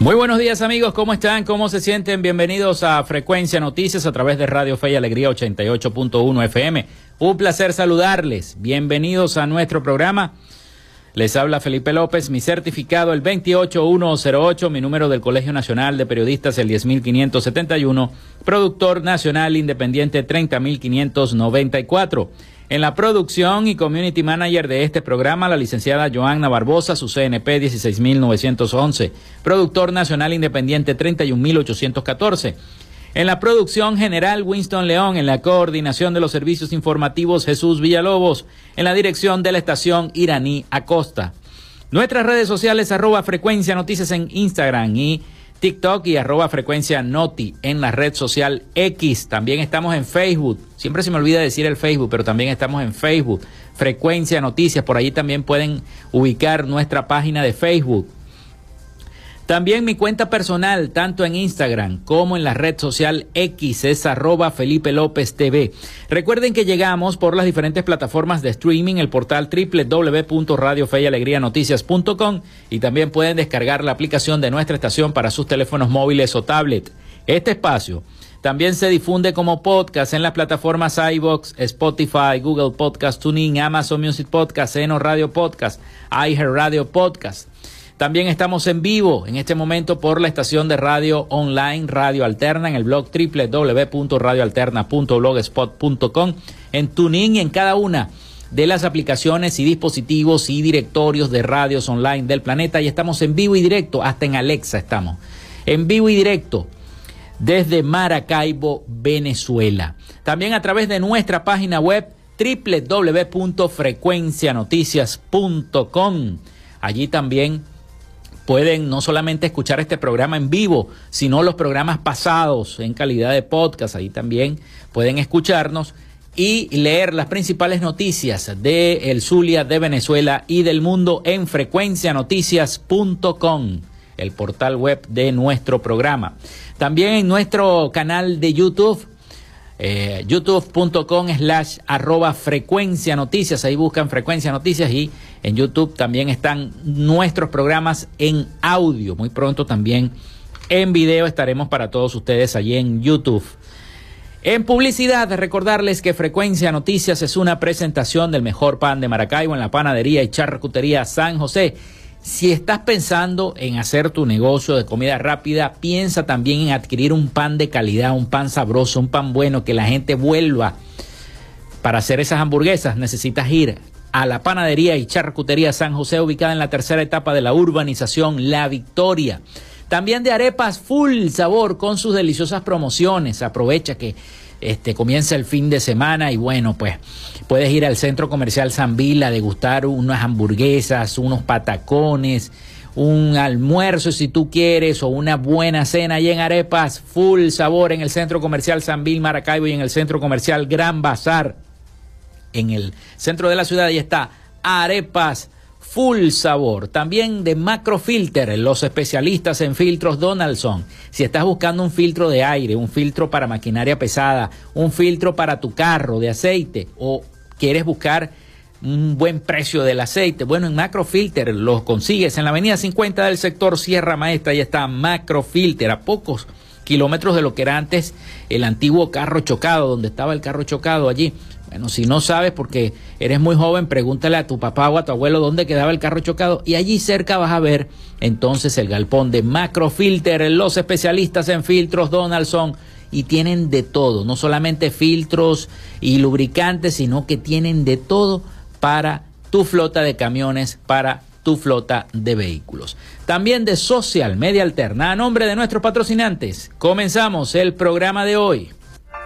Muy buenos días amigos, ¿cómo están? ¿Cómo se sienten? Bienvenidos a Frecuencia Noticias a través de Radio Fe y Alegría 88.1 FM. Un placer saludarles. Bienvenidos a nuestro programa. Les habla Felipe López, mi certificado el 28108, mi número del Colegio Nacional de Periodistas el 10571, productor nacional independiente 30594. En la producción y community manager de este programa, la licenciada Joanna Barbosa, su CNP 16911, productor nacional independiente 31814. En la producción general, Winston León. En la coordinación de los servicios informativos, Jesús Villalobos. En la dirección de la estación, Iraní Acosta. Nuestras redes sociales, arroba frecuencia noticias en Instagram y TikTok y arroba frecuencia noti en la red social X. También estamos en Facebook. Siempre se me olvida decir el Facebook, pero también estamos en Facebook. Frecuencia Noticias. Por ahí también pueden ubicar nuestra página de Facebook. También mi cuenta personal, tanto en Instagram como en la red social X, es arroba Felipe López TV. Recuerden que llegamos por las diferentes plataformas de streaming, el portal www.radiofeyalegrianoticias.com y también pueden descargar la aplicación de nuestra estación para sus teléfonos móviles o tablet. Este espacio también se difunde como podcast en las plataformas iBox, Spotify, Google Podcast, TuneIn, Amazon Music Podcast, Eno Radio Podcast, iHeartRadio Podcast. También estamos en vivo en este momento por la estación de radio online Radio Alterna en el blog www.radioalterna.blogspot.com, en TuneIn y en cada una de las aplicaciones y dispositivos y directorios de radios online del planeta y estamos en vivo y directo, hasta en Alexa estamos, en vivo y directo desde Maracaibo, Venezuela. También a través de nuestra página web www.frecuencianoticias.com. Allí también pueden no solamente escuchar este programa en vivo, sino los programas pasados en calidad de podcast. Ahí también pueden escucharnos y leer las principales noticias de el Zulia, de Venezuela y del mundo en frecuencianoticias.com, el portal web de nuestro programa. También en nuestro canal de YouTube eh, youtube.com slash arroba frecuencia noticias, ahí buscan frecuencia noticias y en YouTube también están nuestros programas en audio, muy pronto también en video estaremos para todos ustedes allí en YouTube. En publicidad, recordarles que Frecuencia Noticias es una presentación del mejor pan de Maracaibo en la panadería y charcutería San José si estás pensando en hacer tu negocio de comida rápida, piensa también en adquirir un pan de calidad, un pan sabroso, un pan bueno, que la gente vuelva. Para hacer esas hamburguesas necesitas ir a la panadería y charcutería San José, ubicada en la tercera etapa de la urbanización La Victoria. También de arepas full sabor con sus deliciosas promociones. Aprovecha que este, comienza el fin de semana y bueno, pues puedes ir al centro comercial San Vila a degustar unas hamburguesas, unos patacones, un almuerzo si tú quieres o una buena cena allí en Arepas, full sabor en el centro comercial San Vil Maracaibo y en el centro comercial Gran Bazar. En el centro de la ciudad ahí está Arepas full sabor. También de Macrofilter, los especialistas en filtros Donaldson. Si estás buscando un filtro de aire, un filtro para maquinaria pesada, un filtro para tu carro de aceite o quieres buscar un buen precio del aceite, bueno, en Macrofilter los consigues en la avenida 50 del sector Sierra Maestra, ya está Macrofilter a pocos kilómetros de lo que era antes el antiguo carro chocado, donde estaba el carro chocado allí. Bueno, si no sabes porque eres muy joven, pregúntale a tu papá o a tu abuelo dónde quedaba el carro chocado y allí cerca vas a ver entonces el galpón de Macrofilter, los especialistas en filtros Donaldson y tienen de todo, no solamente filtros y lubricantes, sino que tienen de todo para tu flota de camiones, para tu flota de vehículos. También de Social Media Alterna, a nombre de nuestros patrocinantes, comenzamos el programa de hoy.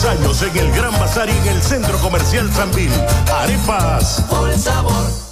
Años en el Gran Bazar y en el Centro Comercial Sambil. Arepas. Por sabor.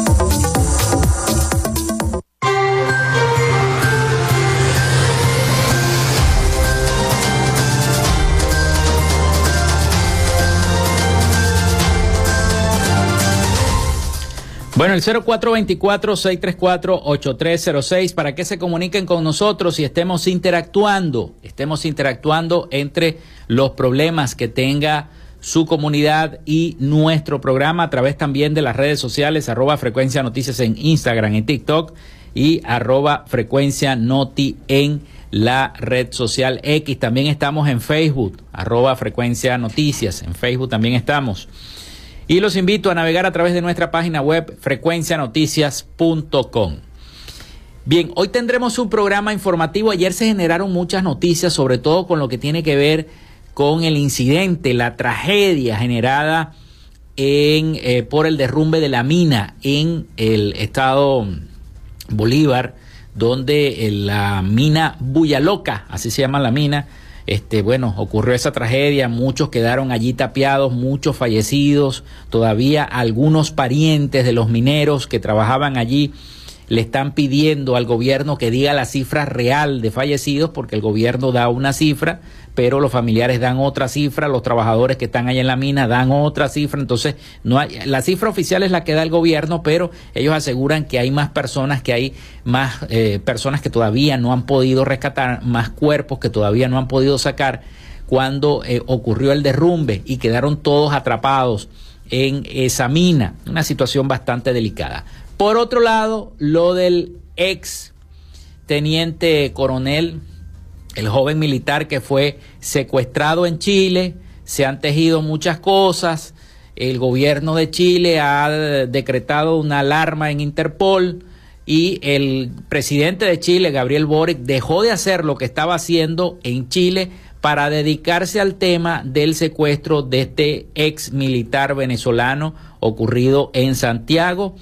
Bueno, el 0424-634-8306 para que se comuniquen con nosotros y estemos interactuando, estemos interactuando entre los problemas que tenga su comunidad y nuestro programa a través también de las redes sociales, arroba frecuencia noticias en Instagram, en TikTok y arroba frecuencia noti en la red social X. También estamos en Facebook, arroba frecuencia noticias, en Facebook también estamos. Y los invito a navegar a través de nuestra página web frecuencianoticias.com. Bien, hoy tendremos un programa informativo. Ayer se generaron muchas noticias, sobre todo con lo que tiene que ver con el incidente, la tragedia generada en, eh, por el derrumbe de la mina en el estado Bolívar, donde eh, la mina Loca, así se llama la mina, este, bueno, ocurrió esa tragedia, muchos quedaron allí tapiados, muchos fallecidos, todavía algunos parientes de los mineros que trabajaban allí le están pidiendo al gobierno que diga la cifra real de fallecidos, porque el gobierno da una cifra, pero los familiares dan otra cifra, los trabajadores que están ahí en la mina dan otra cifra, entonces no hay, la cifra oficial es la que da el gobierno, pero ellos aseguran que hay más personas, que hay más eh, personas que todavía no han podido rescatar, más cuerpos que todavía no han podido sacar cuando eh, ocurrió el derrumbe y quedaron todos atrapados en esa mina, una situación bastante delicada. Por otro lado, lo del ex teniente coronel, el joven militar que fue secuestrado en Chile, se han tejido muchas cosas, el gobierno de Chile ha decretado una alarma en Interpol y el presidente de Chile, Gabriel Boric, dejó de hacer lo que estaba haciendo en Chile para dedicarse al tema del secuestro de este ex militar venezolano ocurrido en Santiago,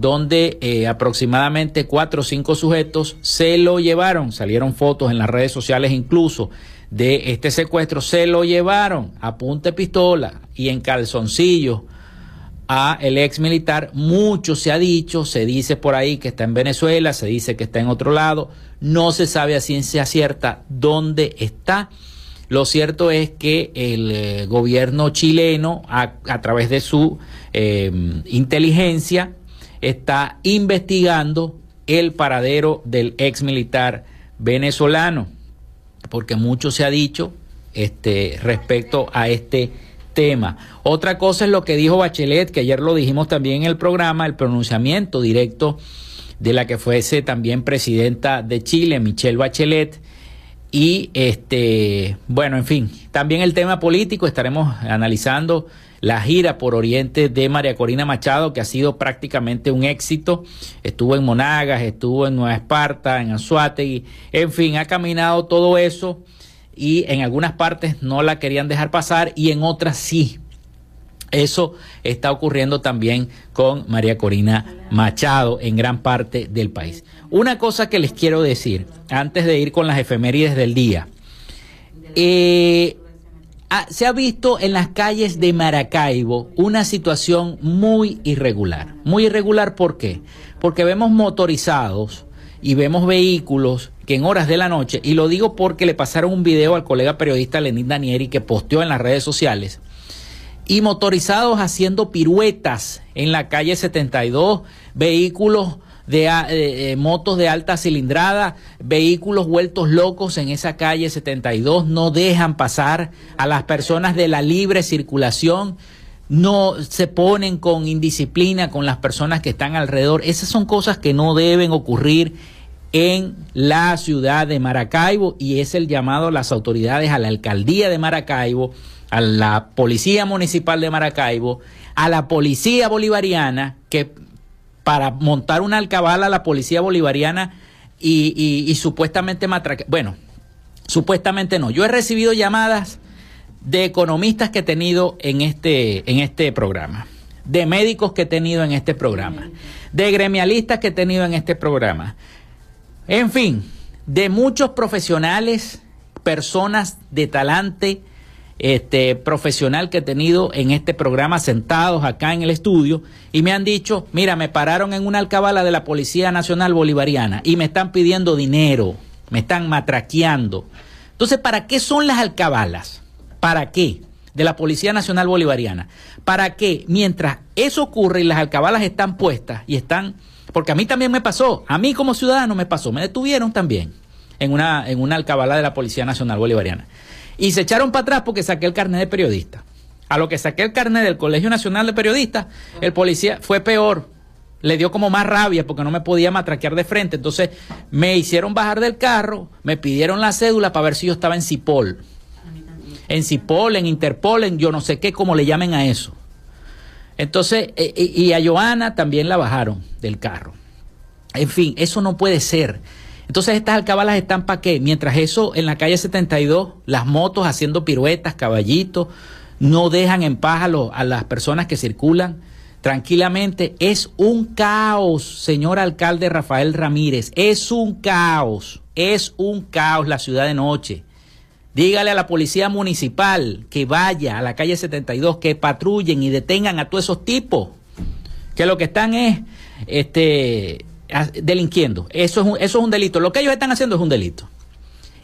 donde eh, aproximadamente cuatro o cinco sujetos se lo llevaron, salieron fotos en las redes sociales incluso de este secuestro, se lo llevaron a punta de pistola y en calzoncillos a el ex militar. Mucho se ha dicho, se dice por ahí que está en Venezuela, se dice que está en otro lado, no se sabe a ciencia cierta dónde está. Lo cierto es que el eh, gobierno chileno, a, través de su eh, inteligencia, está investigando el paradero del ex militar venezolano, porque mucho se ha dicho este, respecto a este tema. Otra cosa es lo que dijo Bachelet, que ayer lo dijimos también en el programa, el pronunciamiento directo de la que fuese también presidenta de Chile, Michelle Bachelet. Y este, bueno, en fin, también el tema político, estaremos analizando la gira por Oriente de María Corina Machado, que ha sido prácticamente un éxito. Estuvo en Monagas, estuvo en Nueva Esparta, en Anzuategui, en fin, ha caminado todo eso y en algunas partes no la querían dejar pasar y en otras sí. Eso está ocurriendo también con María Corina Machado en gran parte del país. Una cosa que les quiero decir antes de ir con las efemérides del día. Eh, ah, se ha visto en las calles de Maracaibo una situación muy irregular. Muy irregular, ¿por qué? Porque vemos motorizados y vemos vehículos que en horas de la noche, y lo digo porque le pasaron un video al colega periodista Lenín Danieri que posteó en las redes sociales, y motorizados haciendo piruetas en la calle 72, vehículos de eh, eh, motos de alta cilindrada, vehículos vueltos locos en esa calle 72, no dejan pasar a las personas de la libre circulación, no se ponen con indisciplina con las personas que están alrededor. Esas son cosas que no deben ocurrir en la ciudad de Maracaibo y es el llamado a las autoridades, a la alcaldía de Maracaibo, a la policía municipal de Maracaibo, a la policía bolivariana, que para montar una alcabala a la policía bolivariana y, supuestamente matracar, bueno, supuestamente no. Yo he recibido llamadas de economistas que he tenido en este, en este programa, de médicos que he tenido en este programa, de gremialistas que he tenido en este programa, en fin, de muchos profesionales, personas de talante este, profesional que he tenido en este programa sentados acá en el estudio y me han dicho, mira, me pararon en una alcabala de la Policía Nacional Bolivariana y me están pidiendo dinero, me están matraqueando. Entonces, ¿para qué son las alcabalas? ¿Para qué? De la Policía Nacional Bolivariana. ¿Para qué? Mientras eso ocurre y las alcabalas están puestas y están... Porque a mí también me pasó, a mí como ciudadano me pasó, me detuvieron también en una, en una alcabala de la Policía Nacional Bolivariana. Y se echaron para atrás porque saqué el carnet de periodista. A lo que saqué el carnet del Colegio Nacional de Periodistas, el policía fue peor. Le dio como más rabia porque no me podía matraquear de frente. Entonces me hicieron bajar del carro, me pidieron la cédula para ver si yo estaba en Cipol en Cipol, en Interpol, en yo no sé qué, como le llamen a eso. Entonces, eh, eh, y a Joana también la bajaron del carro. En fin, eso no puede ser. Entonces estas alcabalas están para qué? Mientras eso en la calle 72, las motos haciendo piruetas, caballitos, no dejan en paz a, a las personas que circulan tranquilamente. Es un caos, señor alcalde Rafael Ramírez. Es un caos. Es un caos la ciudad de noche. Dígale a la policía municipal que vaya a la calle 72, que patrullen y detengan a todos esos tipos, que lo que están es este, delinquiendo. Eso es, un, eso es un delito. Lo que ellos están haciendo es un delito.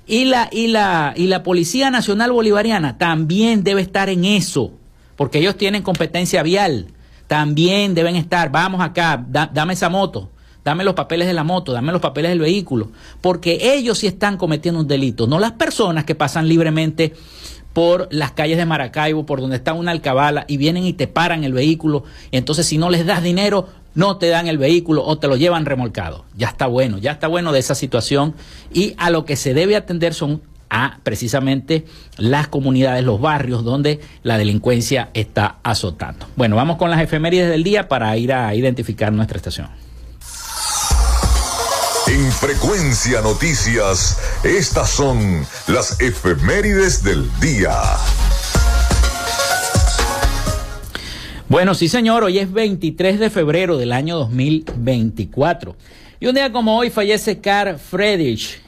Y la, y, la, y la Policía Nacional Bolivariana también debe estar en eso, porque ellos tienen competencia vial. También deben estar, vamos acá, dame esa moto dame los papeles de la moto, dame los papeles del vehículo, porque ellos sí están cometiendo un delito, no las personas que pasan libremente por las calles de Maracaibo, por donde está una alcabala y vienen y te paran el vehículo, entonces si no les das dinero, no te dan el vehículo o te lo llevan remolcado. Ya está bueno, ya está bueno de esa situación y a lo que se debe atender son a precisamente las comunidades, los barrios donde la delincuencia está azotando. Bueno, vamos con las efemérides del día para ir a identificar nuestra estación. En Frecuencia Noticias, estas son las efemérides del día. Bueno, sí señor, hoy es 23 de febrero del año 2024. Y un día como hoy fallece Karl Friedrich,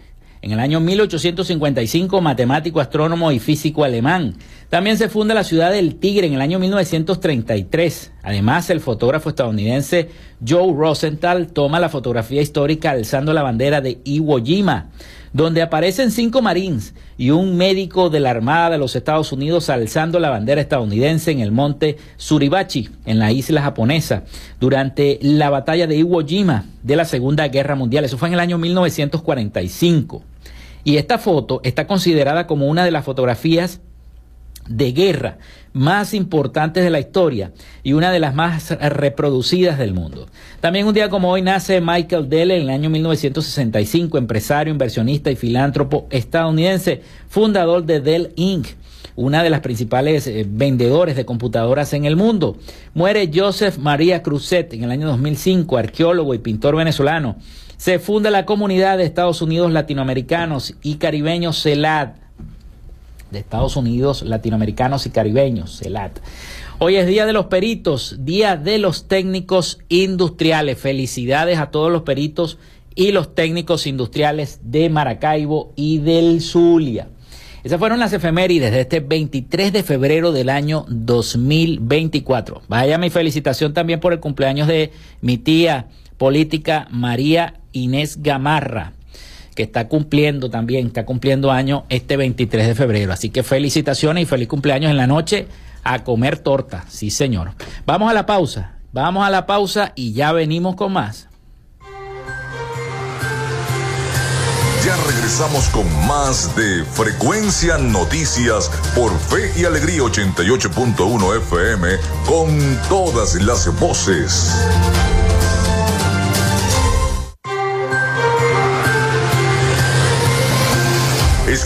en el año 1855, matemático, astrónomo y físico alemán. También se funda la ciudad del Tigre en el año 1933. Además, el fotógrafo estadounidense Joe Rosenthal toma la fotografía histórica alzando la bandera de Iwo Jima, donde aparecen cinco marines y un médico de la Armada de los Estados Unidos alzando la bandera estadounidense en el monte Suribachi, en la isla japonesa, durante la batalla de Iwo Jima de la Segunda Guerra Mundial. Eso fue en el año 1945. Y esta foto está considerada como una de las fotografías de guerra más importantes de la historia y una de las más reproducidas del mundo. También un día como hoy nace Michael Dell en el año 1965, empresario, inversionista y filántropo estadounidense, fundador de Dell Inc una de las principales eh, vendedores de computadoras en el mundo. Muere Joseph María Cruzet en el año 2005, arqueólogo y pintor venezolano. Se funda la comunidad de Estados Unidos latinoamericanos y caribeños CELAT de Estados Unidos, latinoamericanos y caribeños, CELAT. Hoy es Día de los Peritos, Día de los Técnicos Industriales. Felicidades a todos los peritos y los técnicos industriales de Maracaibo y del Zulia. Esas fueron las efemérides de este 23 de febrero del año 2024. Vaya mi felicitación también por el cumpleaños de mi tía política María Inés Gamarra que está cumpliendo también, está cumpliendo año este 23 de febrero. Así que felicitaciones y feliz cumpleaños en la noche a comer torta. Sí, señor. Vamos a la pausa. Vamos a la pausa y ya venimos con más. Ya regresamos con más de Frecuencia Noticias por Fe y Alegría 88.1 FM con todas las voces.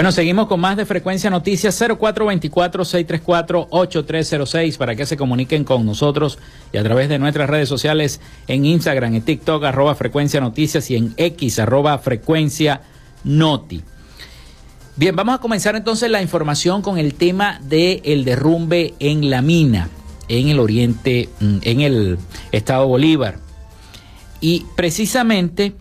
Bueno, seguimos con más de Frecuencia Noticias 0424-634-8306 para que se comuniquen con nosotros y a través de nuestras redes sociales en Instagram, en TikTok, arroba Frecuencia Noticias y en X, arroba Frecuencia Noti. Bien, vamos a comenzar entonces la información con el tema del el derrumbe en la mina, en el oriente, mm, en el estado Bolívar. Y precisamente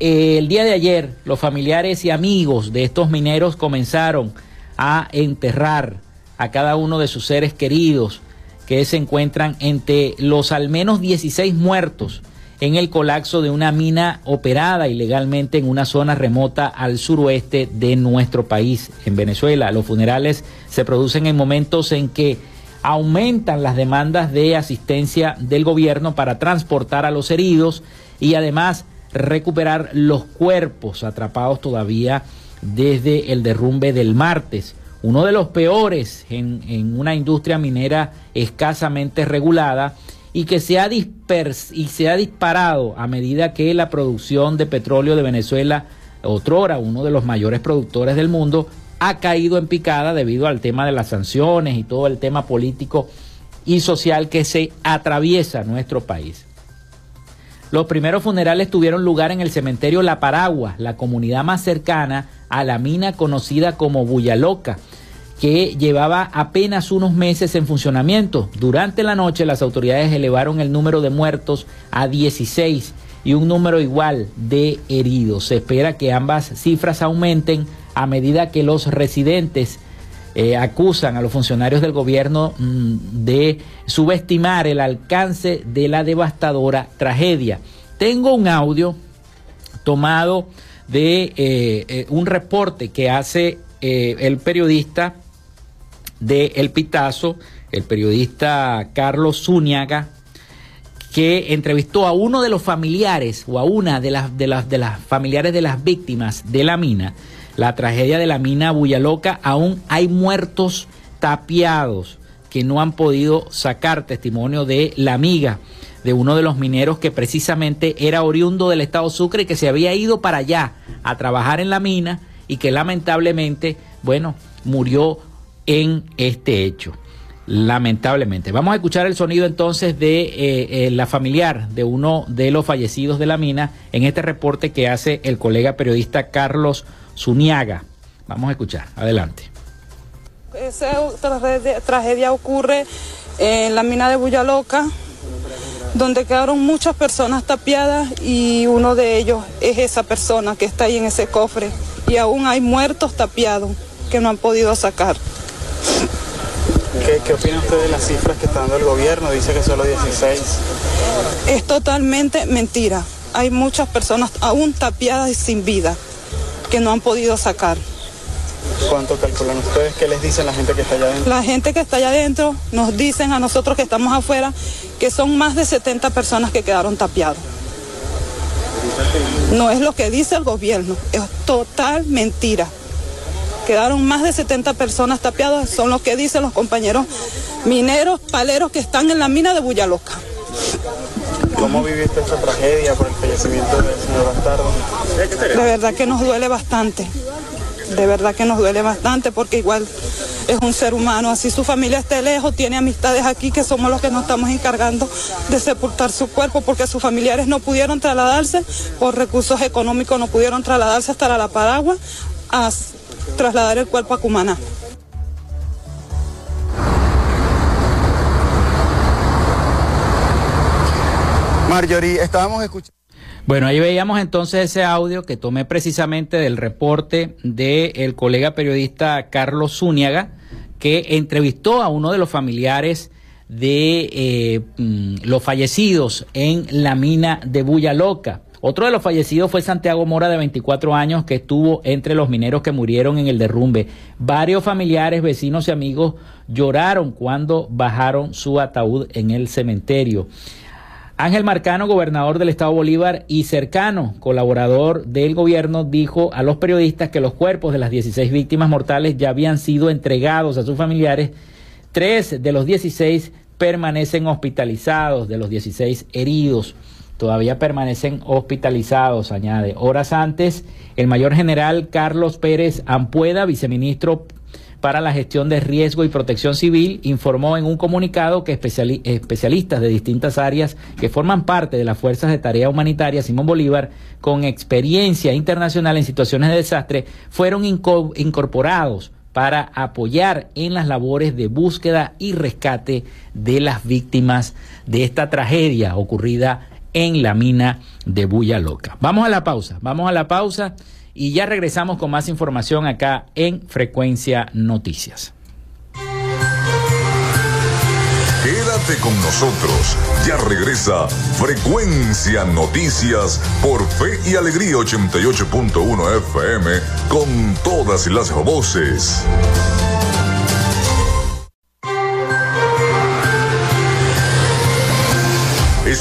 el día de ayer, los familiares y amigos de estos mineros comenzaron a enterrar a cada uno de sus seres queridos que se encuentran entre los al menos 16 muertos en el colapso de una mina operada ilegalmente en una zona remota al suroeste de nuestro país, en Venezuela. Los funerales se producen en momentos en que aumentan las demandas de asistencia del gobierno para transportar a los heridos y además recuperar los cuerpos atrapados todavía desde el derrumbe del martes. Uno de los peores en, una industria minera escasamente regulada y que se ha, y se ha disparado a medida que la producción de petróleo de Venezuela otrora uno de los mayores productores del mundo, ha caído en picada debido al tema de las sanciones y todo el tema político y social que se atraviesa nuestro país. Los primeros funerales tuvieron lugar en el cementerio La Paragua, la comunidad más cercana a la mina conocida como Buyaloca, que llevaba apenas unos meses en funcionamiento. Durante la noche las autoridades elevaron el número de muertos a 16 y un número igual de heridos. Se espera que ambas cifras aumenten a medida que los residentes eh, acusan a los funcionarios del gobierno mm, de subestimar el alcance de la devastadora tragedia. Tengo un audio tomado de eh, eh, un reporte que hace el periodista de El Pitazo, el periodista Carlos Zúñaga, que entrevistó a uno de los familiares o a una de las, de las, de las familiares de las víctimas de la mina la tragedia de la mina Buyaloca, aún hay muertos tapiados que no han podido sacar testimonio de la amiga de uno de los mineros que precisamente era oriundo del estado Sucre y que se había ido para allá a trabajar en la mina y que lamentablemente, bueno, murió en este hecho. Lamentablemente. Vamos a escuchar el sonido entonces de eh, eh, la familiar de uno de los fallecidos de la mina en este reporte que hace el colega periodista Carlos Zuniaga. Vamos a escuchar, adelante. Esa tragedia, ocurre en la mina de Buyaloca, donde quedaron muchas personas tapiadas y uno de ellos es esa persona que está ahí en ese cofre. Y aún hay muertos tapiados que no han podido sacar. ¿Qué, ¿Qué, opina usted de las cifras que está dando el gobierno? Dice que solo 16. Es totalmente mentira. Hay muchas personas aún tapiadas y sin vida que no han podido sacar. ¿Cuánto calculan ustedes? ¿Qué les dicen la gente que está allá adentro? La gente que está allá adentro nos dicen a nosotros que estamos afuera que son más de 70 personas que quedaron tapiados. No es lo que dice el gobierno, es total mentira. Quedaron más de 70 personas tapiadas, son lo que dicen los compañeros mineros, paleros que están en la mina de Buyaloca. ¿Cómo viviste esta tragedia por el fallecimiento del señor Bastardo? De verdad que nos duele bastante. De verdad que nos duele bastante porque igual es un ser humano. Así su familia esté lejos, tiene amistades aquí que somos los que nos estamos encargando de sepultar su cuerpo porque sus familiares no pudieron trasladarse por recursos económicos, no pudieron trasladarse hasta la Paragua a trasladar el cuerpo a Cumaná. Marjorie, estábamos escuchando. Bueno, ahí veíamos entonces ese audio que tomé precisamente del reporte del colega periodista Carlos Zúñiga, que entrevistó a uno de los familiares de eh, mm, los fallecidos en la mina de Bulla Loca. Otro de los fallecidos fue Santiago Mora, de 24 años, que estuvo entre los mineros que murieron en el derrumbe. Varios familiares, vecinos y amigos lloraron cuando bajaron su ataúd en el cementerio. Ángel Marcano, gobernador del estado Bolívar y cercano colaborador del gobierno, dijo a los periodistas que los cuerpos de las 16 víctimas mortales ya habían sido entregados a sus familiares. Tres de los 16 permanecen hospitalizados, de los 16 heridos todavía permanecen hospitalizados, añade. Horas antes, el mayor general Carlos Pérez Ampueda, viceministro para la Gestión de Riesgo y Protección Civil informó en un comunicado que especialistas de distintas áreas que forman parte de las Fuerzas de Tarea Humanitaria Simón Bolívar con experiencia internacional en situaciones de desastre fueron incorporados para apoyar en las labores de búsqueda y rescate de las víctimas de esta tragedia ocurrida en la mina de Bulla Loca. Vamos a la pausa, vamos a la pausa y ya regresamos con más información acá en Frecuencia Noticias. Quédate con nosotros. Ya regresa Frecuencia Noticias por Fe y Alegría 88.1 FM con todas las voces.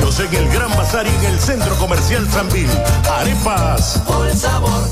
En el Gran Bazar y en el Centro Comercial Sanvil. Arepas. Por el sabor.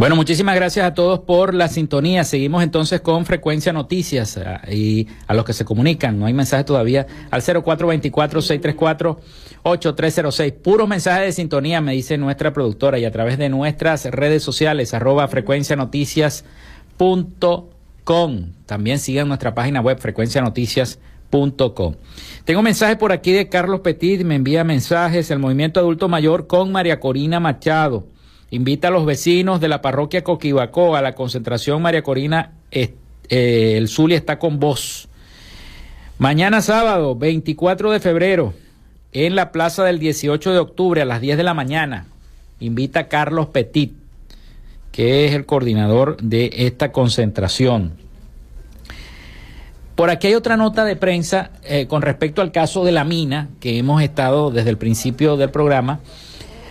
Bueno, muchísimas gracias a todos por la sintonía. Seguimos entonces con Frecuencia Noticias ah, y a los que se comunican. No hay mensaje todavía al 0424-634-8306. Puros mensajes de sintonía, me dice nuestra productora, y a través de nuestras redes sociales, arroba frecuencianoticias.com. También sigan nuestra página web, frecuencianoticias.com. Tengo mensaje por aquí de Carlos Petit, me envía mensajes, el movimiento adulto mayor con María Corina Machado. Invita a los vecinos de la parroquia Coquibacó a la concentración María Corina. Eh, el Zulia está con vos. Mañana sábado, 24 de febrero, en la plaza del 18 de octubre a las 10 de la mañana, invita a Carlos Petit, que es el coordinador de esta concentración. Por aquí hay otra nota de prensa eh, con respecto al caso de la mina, que hemos estado desde el principio del programa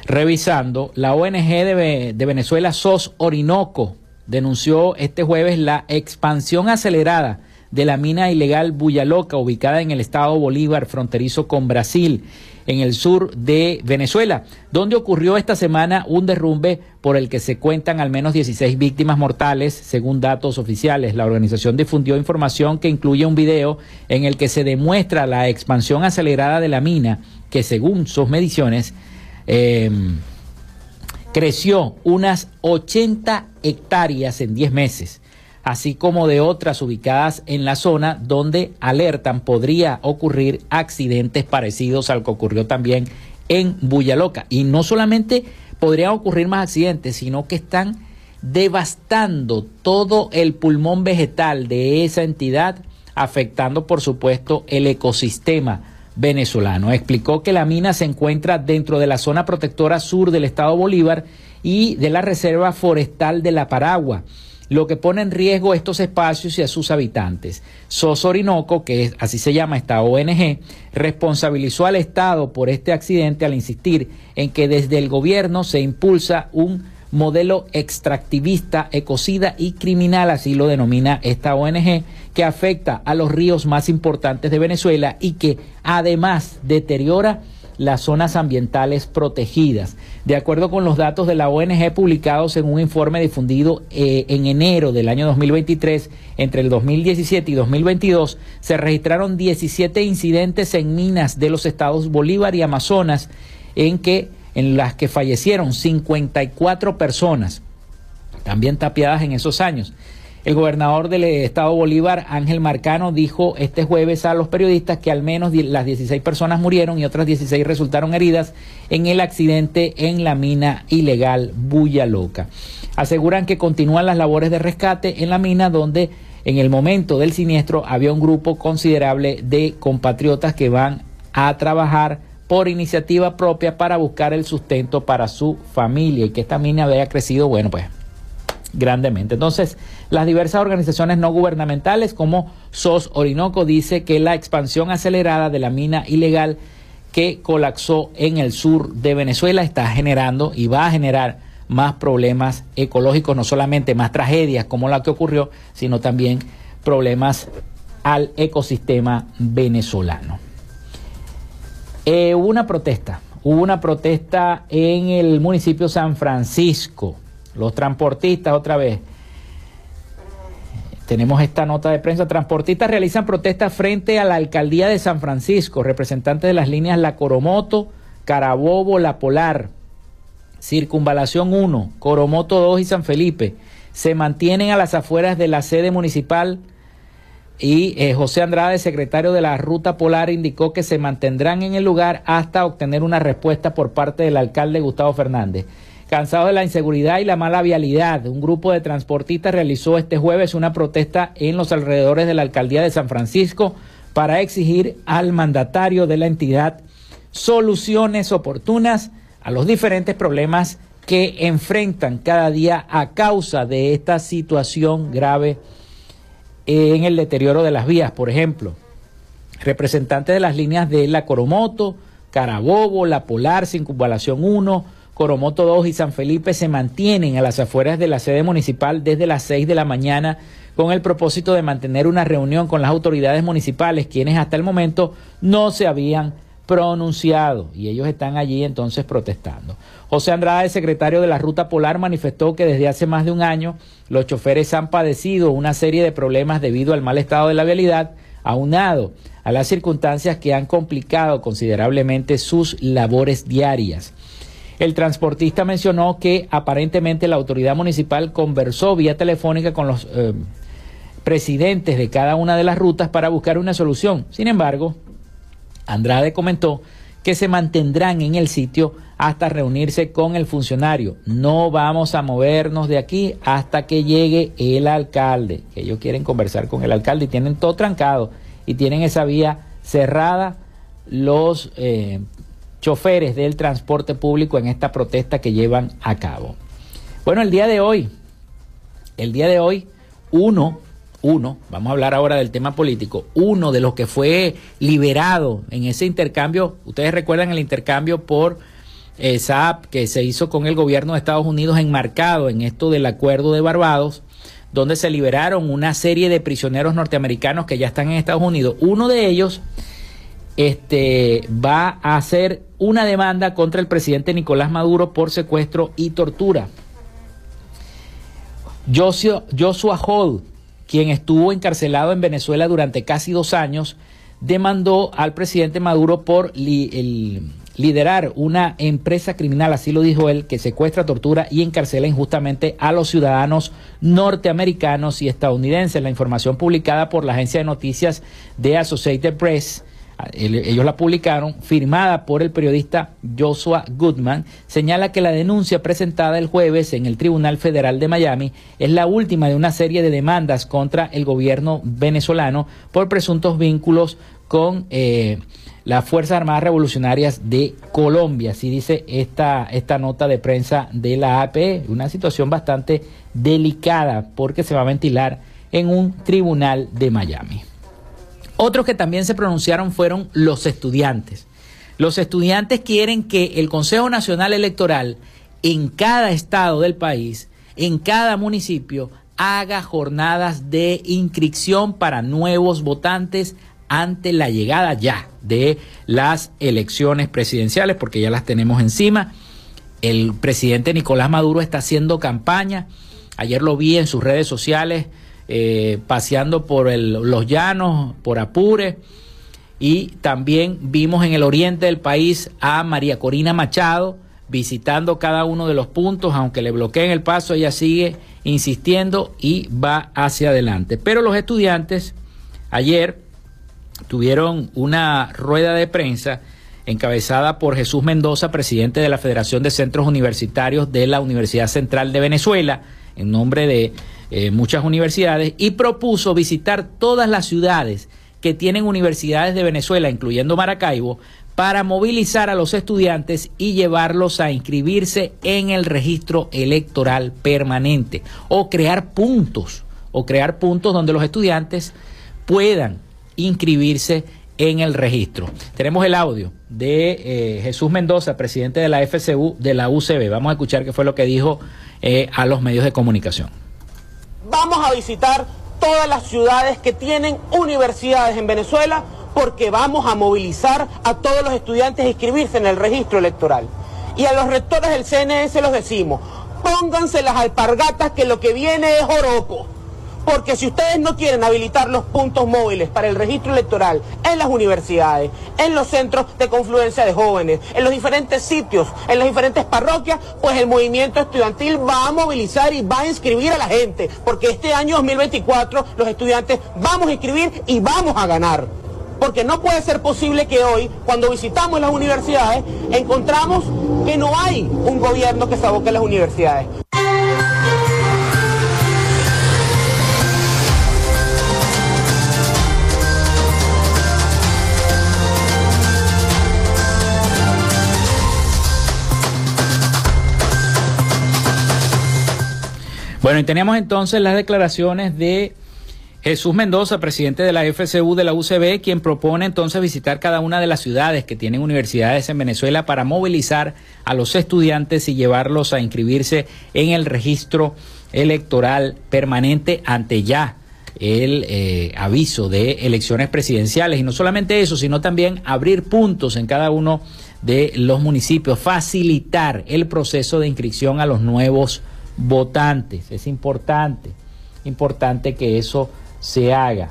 revisando, la ONG de, Venezuela, SOS Orinoco, denunció este jueves la expansión acelerada de la mina ilegal Buyaloca, ubicada en el estado Bolívar, fronterizo con Brasil, en el sur de Venezuela, donde ocurrió esta semana un derrumbe por el que se cuentan al menos 16 víctimas mortales, según datos oficiales. La organización difundió información que incluye un video en el que se demuestra la expansión acelerada de la mina, que según sus mediciones Em, creció unas 80 hectáreas en 10 meses, así como de otras ubicadas en la zona donde alertan podría ocurrir accidentes parecidos al que ocurrió también en Buyaloca. Y no solamente podrían ocurrir más accidentes, sino que están devastando todo el pulmón vegetal de esa entidad, afectando por supuesto el ecosistema venezolano. Explicó que la mina se encuentra dentro de la zona protectora sur del estado Bolívar y de la Reserva Forestal de la Paragua, lo que pone en riesgo estos espacios y a sus habitantes. SOS Orinoco, que es, así se llama esta ONG, responsabilizó al Estado por este accidente al insistir en que desde el gobierno se impulsa un modelo extractivista, ecocida y criminal, así lo denomina esta ONG, que afecta a los ríos más importantes de Venezuela y que además deteriora las zonas ambientales protegidas. De acuerdo con los datos de la ONG publicados en un informe difundido eh, en enero del año 2023, entre el 2017 y 2022 se registraron 17 incidentes en minas de los estados Bolívar y Amazonas en que en las que fallecieron 54 personas, también tapiadas en esos años. El gobernador del estado Bolívar, Ángel Marcano, dijo este jueves a los periodistas que al menos las 16 personas murieron y otras 16 resultaron heridas en el accidente en la mina ilegal Bulla Loca. Aseguran que continúan las labores de rescate en la mina donde en el momento del siniestro había un grupo considerable de compatriotas que van a trabajar por iniciativa propia para buscar el sustento para su familia y que esta mina había crecido, bueno, pues grandemente. Entonces, las diversas organizaciones no gubernamentales como SOS Orinoco dice que la expansión acelerada de la mina ilegal que colapsó en el sur de Venezuela está generando y va a generar más problemas ecológicos, no solamente más tragedias como la que ocurrió, sino también problemas al ecosistema venezolano. Eh, hubo una protesta, hubo una protesta en el municipio San Francisco los transportistas, otra vez. Tenemos esta nota de prensa. Transportistas realizan protestas frente a la alcaldía de San Francisco. Representantes de las líneas La Coromoto, Carabobo, La Polar, Circunvalación 1, Coromoto 2 y San Felipe se mantienen a las afueras de la sede municipal y eh, José Andrade, secretario de la Ruta Polar, indicó que se mantendrán en el lugar hasta obtener una respuesta por parte del alcalde Gustavo Fernández. Cansado de la inseguridad y la mala vialidad, un grupo de transportistas realizó este jueves una protesta en los alrededores de la alcaldía de San Francisco para exigir al mandatario de la entidad soluciones oportunas a los diferentes problemas que enfrentan cada día a causa de esta situación grave en el deterioro de las vías, por ejemplo. Representantes de las líneas de La Coromoto, Carabobo, La Polar, Circunvalación 1, Coromoto 2 y San Felipe se mantienen a las afueras de la sede municipal desde las 6 de la mañana con el propósito de mantener una reunión con las autoridades municipales, quienes hasta el momento no se habían pronunciado y ellos están allí entonces protestando. José Andrade, secretario de la Ruta Polar, manifestó que desde hace más de un año los choferes han padecido una serie de problemas debido al mal estado de la vialidad, aunado a las circunstancias que han complicado considerablemente sus labores diarias. El transportista mencionó que aparentemente la autoridad municipal conversó vía telefónica con los eh, presidentes de cada una de las rutas para buscar una solución. Sin embargo, Andrade comentó que se mantendrán en el sitio hasta reunirse con el funcionario. No vamos a movernos de aquí hasta que llegue el alcalde. Ellos quieren conversar con el alcalde y tienen todo trancado y tienen esa vía cerrada los eh, choferes del transporte público en esta protesta que llevan a cabo. Bueno, el día de hoy, el día de hoy, uno, uno, vamos a hablar ahora del tema político, uno de los que fue liberado en ese intercambio, ustedes recuerdan el intercambio por eh, SAP que se hizo con el gobierno de Estados Unidos enmarcado en esto del acuerdo de Barbados, donde se liberaron una serie de prisioneros norteamericanos que ya están en Estados Unidos. Uno de ellos este, va a hacer una demanda contra el presidente Nicolás Maduro por secuestro y tortura. Joshua, Hall, quien estuvo encarcelado en Venezuela durante casi dos años, demandó al presidente Maduro por liderar una empresa criminal, así lo dijo él, que secuestra, tortura y encarcela injustamente a los ciudadanos norteamericanos y estadounidenses. La información publicada por la agencia de noticias de Associated Press ellos la publicaron, firmada por el periodista Joshua Goodman, señala que la denuncia presentada el jueves en el Tribunal Federal de Miami es la última de una serie de demandas contra el gobierno venezolano por presuntos vínculos con eh, las Fuerzas Armadas Revolucionarias de Colombia, así dice esta, esta nota de prensa de la APE, una situación bastante delicada porque se va a ventilar en un tribunal de Miami. Otros que también se pronunciaron fueron los estudiantes. Los estudiantes quieren que el Consejo Nacional Electoral en cada estado del país, en cada municipio, haga jornadas de inscripción para nuevos votantes ante la llegada ya de las elecciones presidenciales, porque ya las tenemos encima. el presidente Nicolás Maduro está haciendo campaña. Ayer lo vi en sus redes sociales eh, paseando por los llanos, por Apure. Y también vimos en el oriente del país a María Corina Machado visitando cada uno de los puntos, aunque le bloqueen el paso, ella sigue insistiendo y va hacia adelante. Pero los estudiantes ayer tuvieron una rueda de prensa encabezada por Jesús Mendoza, presidente de la Federación de Centros Universitarios de la Universidad Central de Venezuela, en nombre de eh, muchas universidades, y propuso visitar todas las ciudades que tienen universidades de Venezuela, incluyendo Maracaibo, para movilizar a los estudiantes y llevarlos a inscribirse en el registro electoral permanente o crear puntos o crear puntos donde los estudiantes puedan inscribirse en el registro. Tenemos el audio de eh, Jesús Mendoza, presidente de la FCU de la UCB. Vamos a escuchar qué fue lo que dijo eh, a los medios de comunicación. Vamos a visitar todas las ciudades que tienen universidades en Venezuela porque vamos a movilizar a todos los estudiantes a inscribirse en el registro electoral. Y a los rectores del CNS los decimos, pónganse las alpargatas que lo que viene es oropo. Porque si ustedes no quieren habilitar los puntos móviles para el registro electoral en las universidades, en los centros de confluencia de jóvenes, en los diferentes sitios, en las diferentes parroquias, pues el movimiento estudiantil va a movilizar y va a inscribir a la gente. Porque este año 2024 los estudiantes vamos a inscribir y vamos a ganar. Porque no puede ser posible que hoy, cuando visitamos las universidades, encontramos que no hay un gobierno que se aboque las universidades. Bueno, y teníamos entonces las declaraciones de Jesús Mendoza, presidente de la FCU de la UCB, quien propone entonces visitar cada una de las ciudades que tienen universidades en Venezuela para movilizar a los estudiantes y llevarlos a inscribirse en el registro electoral permanente ante ya el eh, aviso de elecciones presidenciales. Y no solamente eso, sino también abrir puntos en cada uno de los municipios, facilitar el proceso de inscripción a los nuevos votantes. Es importante, importante que eso se haga.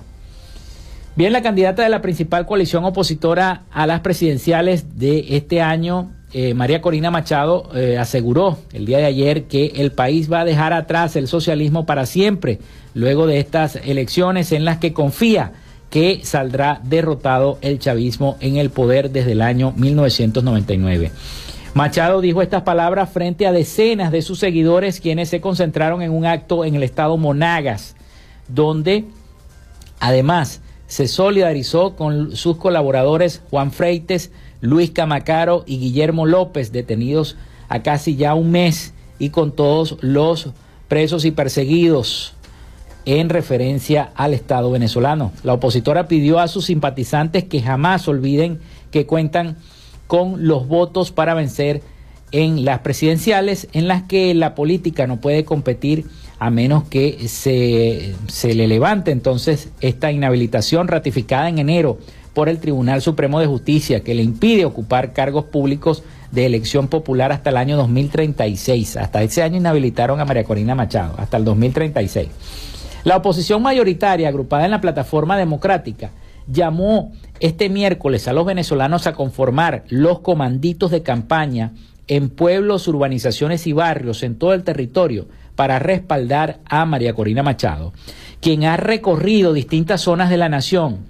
Bien, la candidata de la principal coalición opositora a las presidenciales de este año, eh, María Corina Machado, eh, aseguró el día de ayer que el país va a dejar atrás el socialismo para siempre, luego de estas elecciones en las que confía que saldrá derrotado el chavismo en el poder desde el año 1999. Machado dijo estas palabras frente a decenas de sus seguidores quienes se concentraron en un acto en el estado Monagas, donde Además, se solidarizó con sus colaboradores Juan Freites, Luis Camacaro y Guillermo López, detenidos a casi ya un mes, y con todos los presos y perseguidos en referencia al Estado venezolano. La opositora pidió a sus simpatizantes que jamás olviden que cuentan con los votos para vencer en las presidenciales en las que la política no puede competir a menos que se, se le levante entonces esta inhabilitación ratificada en enero por el Tribunal Supremo de Justicia que le impide ocupar cargos públicos de elección popular hasta el año 2036. Hasta ese año inhabilitaron a María Corina Machado, hasta el 2036. La oposición mayoritaria, agrupada en la plataforma democrática, llamó este miércoles a los venezolanos a conformar los comanditos de campaña en pueblos, urbanizaciones y barrios en todo el territorio para respaldar a María Corina Machado, quien ha recorrido distintas zonas de la nación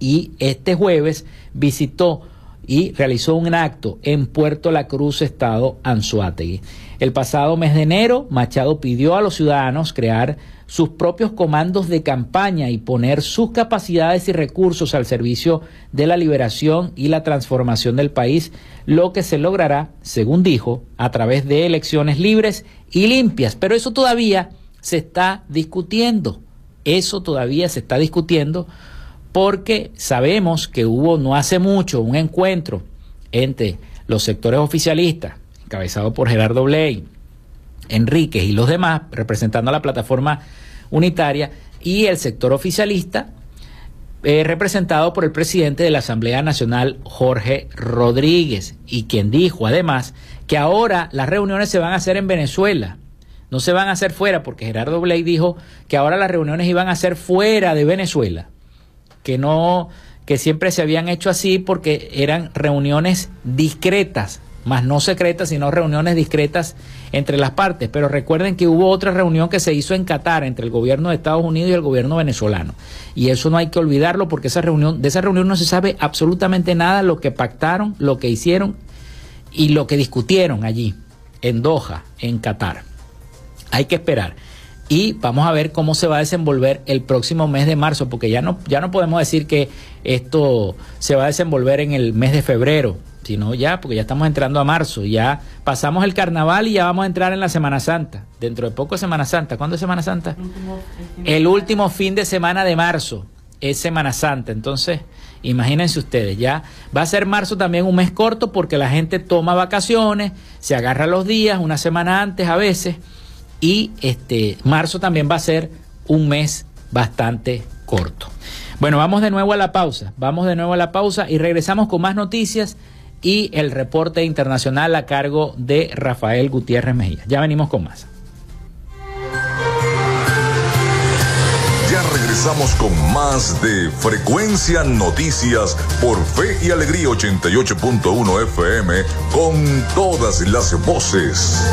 y este jueves visitó y realizó un acto en Puerto La Cruz, Estado Anzuategui. El pasado mes de enero, Machado pidió a los ciudadanos crear sus propios comandos de campaña y poner sus capacidades y recursos al servicio de la liberación y la transformación del país, lo que se logrará, según dijo, a través de elecciones libres y limpias. Pero eso todavía se está discutiendo. Eso todavía se está discutiendo porque sabemos que hubo no hace mucho un encuentro entre los sectores oficialistas, encabezado por Gerardo Bley, Enríquez y los demás, representando a la plataforma unitaria, y el sector oficialista, eh, representado por el presidente de la Asamblea Nacional, Jorge Rodríguez, y quien dijo además que ahora las reuniones se van a hacer en Venezuela, no se van a hacer fuera, porque Gerardo Blake dijo que ahora las reuniones iban a ser fuera de Venezuela, que no, que siempre se habían hecho así porque eran reuniones discretas, más no secretas, sino reuniones discretas entre las partes. Pero recuerden que hubo otra reunión que se hizo en Qatar entre el gobierno de Estados Unidos y el gobierno venezolano. Y eso no hay que olvidarlo porque esa reunión, de esa reunión no se sabe absolutamente nada lo que pactaron, lo que hicieron y lo que discutieron allí, en Doha, en Qatar. Hay que esperar. Y vamos a ver cómo se va a desenvolver el próximo mes de marzo, porque ya no, ya no podemos decir que esto se va a desenvolver en el mes de febrero, sino ya, porque ya estamos entrando a marzo, ya pasamos el carnaval y ya vamos a entrar en la Semana Santa. Dentro de poco es Semana Santa. ¿Cuándo es Semana Santa? El último fin de semana de marzo es Semana Santa. Entonces, imagínense ustedes, ya va a ser marzo también un mes corto porque la gente toma vacaciones, se agarra los días, una semana antes a veces y este marzo también va a ser un mes bastante corto. Bueno, vamos de nuevo a la pausa, vamos de nuevo a la pausa y regresamos con más noticias y el reporte internacional a cargo de Rafael Gutiérrez Mejía. Ya venimos con más. Ya regresamos con más de Frecuencia Noticias por Fe y Alegría 88.1 FM con todas las voces.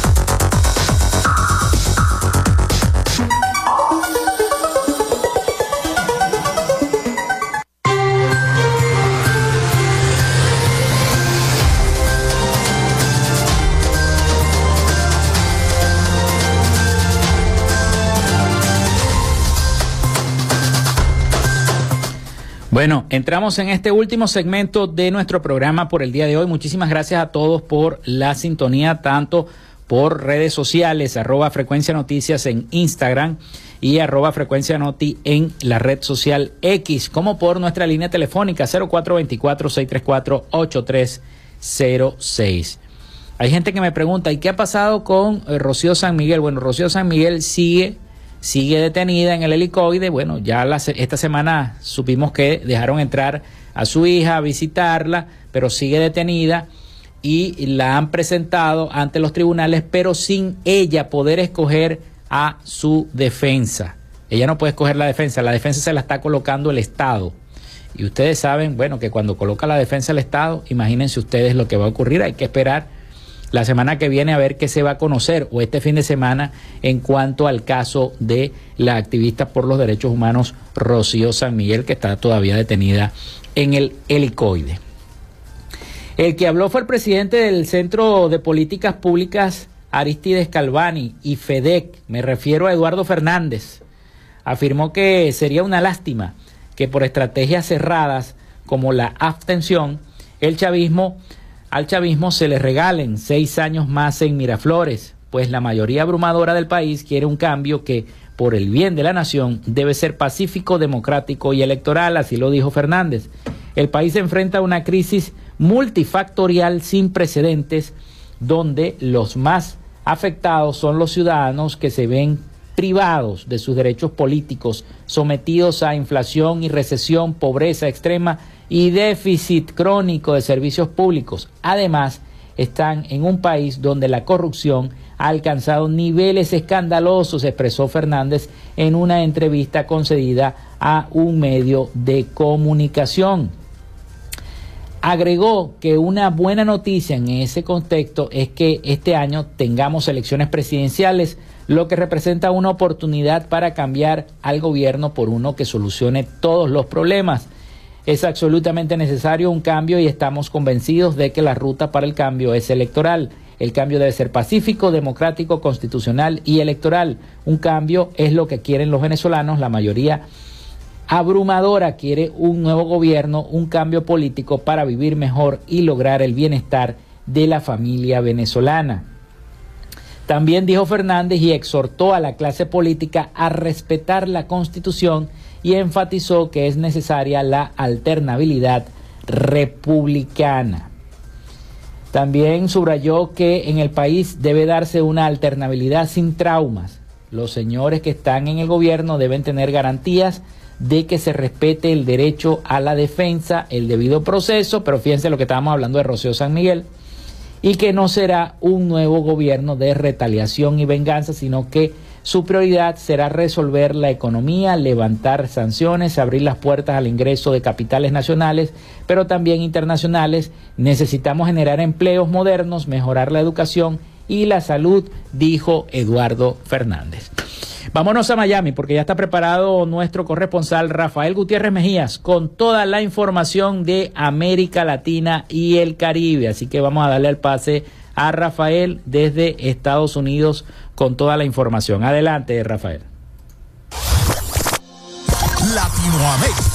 Bueno, entramos en este último segmento de nuestro programa por el día de hoy. Muchísimas gracias a todos por la sintonía, tanto por redes sociales, arroba frecuencia noticias en Instagram y arroba frecuencia noti en la red social X, como por nuestra línea telefónica 0424-634-8306. Hay gente que me pregunta, ¿y qué ha pasado con eh, Rocío San Miguel? Bueno, Rocío San Miguel sigue sigue detenida en el helicoide. Bueno, ya esta semana supimos que dejaron entrar a su hija a visitarla, pero sigue detenida y la han presentado ante los tribunales, pero sin ella poder escoger a su defensa. Ella no puede escoger la defensa, la defensa se la está colocando el Estado. Y ustedes saben, bueno, que cuando coloca la defensa el Estado, imagínense ustedes lo que va a ocurrir, hay que esperar la semana que viene a ver qué se va a conocer o este fin de semana en cuanto al caso de la activista por los derechos humanos Rocío San Miguel que está todavía detenida en el helicoide. El que habló fue el presidente del Centro de Políticas Públicas Aristides Calvani y FEDEC, me refiero a Eduardo Fernández. Afirmó que sería una lástima que por estrategias cerradas como la abstención, el chavismo al chavismo se le regalen seis años más en Miraflores, pues la mayoría abrumadora del país quiere un cambio que, por el bien de la nación, debe ser pacífico, democrático y electoral, así lo dijo Fernández. El país se enfrenta a una crisis multifactorial sin precedentes, donde los más afectados son los ciudadanos que se ven privados de sus derechos políticos, sometidos a inflación y recesión, pobreza extrema y déficit crónico de servicios públicos. Además, están en un país donde la corrupción ha alcanzado niveles escandalosos, expresó Fernández en una entrevista concedida a un medio de comunicación. Agregó que una buena noticia en ese contexto es que este año tengamos elecciones presidenciales, lo que representa una oportunidad para cambiar al gobierno por uno que solucione todos los problemas. Es absolutamente necesario un cambio y estamos convencidos de que la ruta para el cambio es electoral. El cambio debe ser pacífico, democrático, constitucional y electoral. Un cambio es lo que quieren los venezolanos, la mayoría abrumadora quiere un nuevo gobierno, un cambio político para vivir mejor y lograr el bienestar de la familia venezolana. También dijo Fernández y exhortó a la clase política a respetar la constitución y enfatizó que es necesaria la alternabilidad republicana. También subrayó que en el país debe darse una alternabilidad sin traumas. Los señores que están en el gobierno deben tener garantías de que se respete el derecho a la defensa, el debido proceso, pero fíjense lo que estábamos hablando de Rocío San Miguel, y que no será un nuevo gobierno de retaliación y venganza, sino que su prioridad será resolver la economía, levantar sanciones, abrir las puertas al ingreso de capitales nacionales, pero también internacionales. Necesitamos generar empleos modernos, mejorar la educación y la salud, dijo Eduardo Fernández. Vámonos a Miami porque ya está preparado nuestro corresponsal Rafael Gutiérrez Mejías con toda la información de América Latina y el Caribe. Así que vamos a darle el pase a Rafael desde Estados Unidos con toda la información. Adelante, Rafael. Latinoamérica.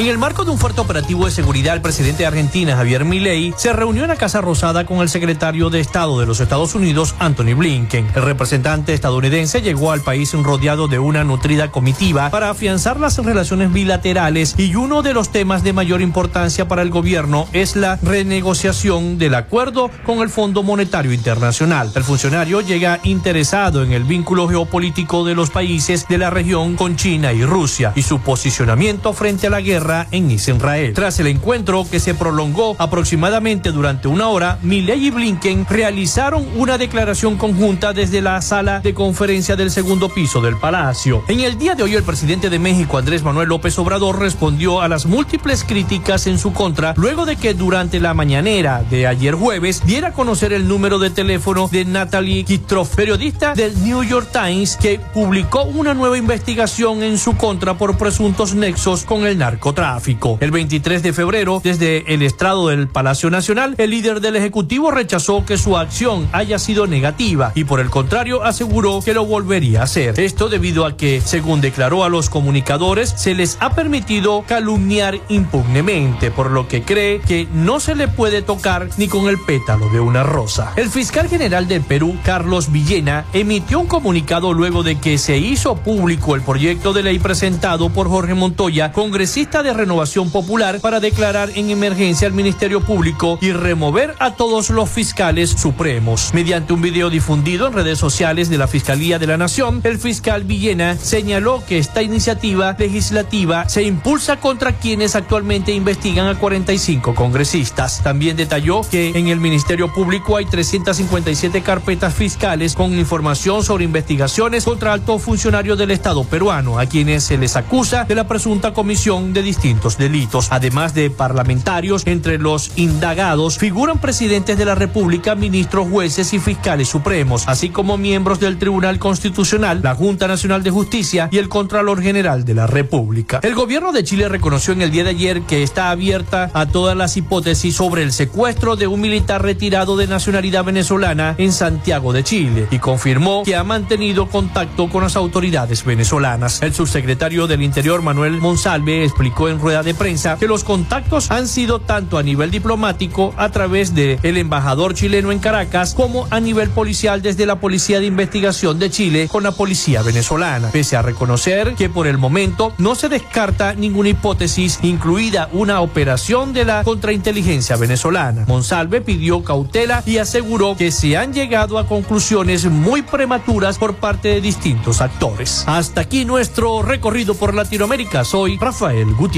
En el marco de un fuerte operativo de seguridad, el presidente de Argentina, Javier Milei, se reunió en la Casa Rosada con el secretario de Estado de los Estados Unidos, Anthony Blinken. El representante estadounidense llegó al país rodeado de una nutrida comitiva para afianzar las relaciones bilaterales y uno de los temas de mayor importancia para el gobierno es la renegociación del acuerdo con el Fondo Monetario Internacional. El funcionario llega interesado en el vínculo geopolítico de los países de la región con China y Rusia y su posicionamiento frente a la guerra en Israel. Tras el encuentro que se prolongó aproximadamente durante una hora, Milley y Blinken realizaron una declaración conjunta desde la sala de conferencia del segundo piso del palacio. En el día de hoy, el presidente de México, Andrés Manuel López Obrador, respondió a las múltiples críticas en su contra luego de que durante la mañanera de ayer jueves diera a conocer el número de teléfono de Natalie Kitroff, periodista del New York Times, que publicó una nueva investigación en su contra por presuntos nexos con el narco tráfico. El 23 de febrero, desde el estrado del Palacio Nacional, el líder del Ejecutivo rechazó que su acción haya sido negativa y por el contrario aseguró que lo volvería a hacer. Esto debido a que, según declaró a los comunicadores, se les ha permitido calumniar impugnemente, por lo que cree que no se le puede tocar ni con el pétalo de una rosa. El fiscal general del Perú, Carlos Villena, emitió un comunicado luego de que se hizo público el proyecto de ley presentado por Jorge Montoya, congresista de Renovación Popular para declarar en emergencia al Ministerio Público y remover a todos los fiscales supremos. Mediante un video difundido en redes sociales de la Fiscalía de la Nación, el fiscal Villena señaló que esta iniciativa legislativa se impulsa contra quienes actualmente investigan a 45 congresistas. También detalló que en el Ministerio Público hay 357 carpetas fiscales con información sobre investigaciones contra altos funcionarios del Estado peruano, a quienes se les acusa de la presunta comisión de distintos delitos. Además de parlamentarios, entre los indagados figuran presidentes de la República, ministros, jueces y fiscales supremos, así como miembros del Tribunal Constitucional, la Junta Nacional de Justicia y el Contralor General de la República. El gobierno de Chile reconoció en el día de ayer que está abierta a todas las hipótesis sobre el secuestro de un militar retirado de nacionalidad venezolana en Santiago de Chile y confirmó que ha mantenido contacto con las autoridades venezolanas. El subsecretario del Interior, Manuel Monsalve, explicó en rueda de prensa que los contactos han sido tanto a nivel diplomático a través de el embajador chileno en Caracas como a nivel policial desde la Policía de Investigación de Chile con la policía venezolana, pese a reconocer que por el momento no se descarta ninguna hipótesis, incluida una operación de la contrainteligencia venezolana. Monsalve pidió cautela y aseguró que se han llegado a conclusiones muy prematuras por parte de distintos actores. Hasta aquí nuestro recorrido por Latinoamérica. Soy Rafael Gutiérrez.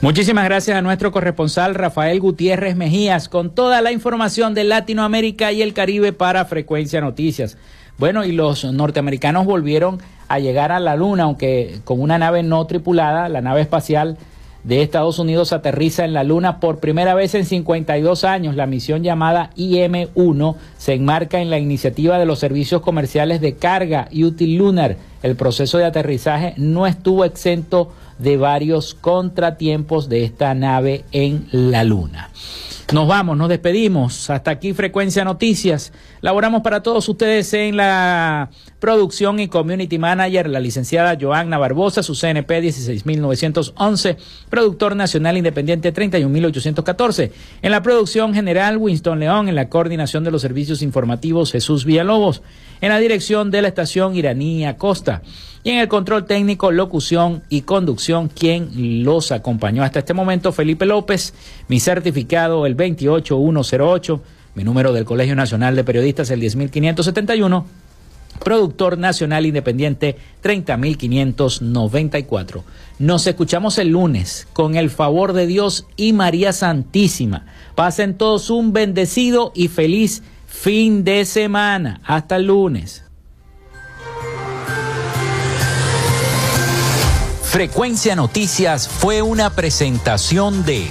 Muchísimas gracias a nuestro corresponsal Rafael Gutiérrez Mejías con toda la información de Latinoamérica y el Caribe para Frecuencia Noticias. Bueno, y los norteamericanos volvieron a llegar a la Luna, aunque con una nave no tripulada, la nave espacial de Estados Unidos aterriza en la Luna por primera vez en 52 años. La misión llamada IM-1 se enmarca en la iniciativa de los servicios comerciales de carga Util Lunar. El proceso de aterrizaje no estuvo exento de varios contratiempos de esta nave en la Luna. Nos vamos, nos despedimos. Hasta aquí Frecuencia Noticias. Laboramos para todos ustedes en la producción y community manager, la licenciada Joanna Barbosa, su CNP 16911, productor nacional independiente 31814. En la producción general, Winston León, en la coordinación de los servicios informativos, Jesús Villalobos, en la dirección de la estación Iraní Acosta. Y en el control técnico, locución y conducción, quien los acompañó hasta este momento, Felipe López, mi certificado el 28108, mi número del Colegio Nacional de Periodistas el 10571, productor nacional independiente 30594. Nos escuchamos el lunes con el favor de Dios y María Santísima. Pasen todos un bendecido y feliz fin de semana. Hasta el lunes. Frecuencia Noticias fue una presentación de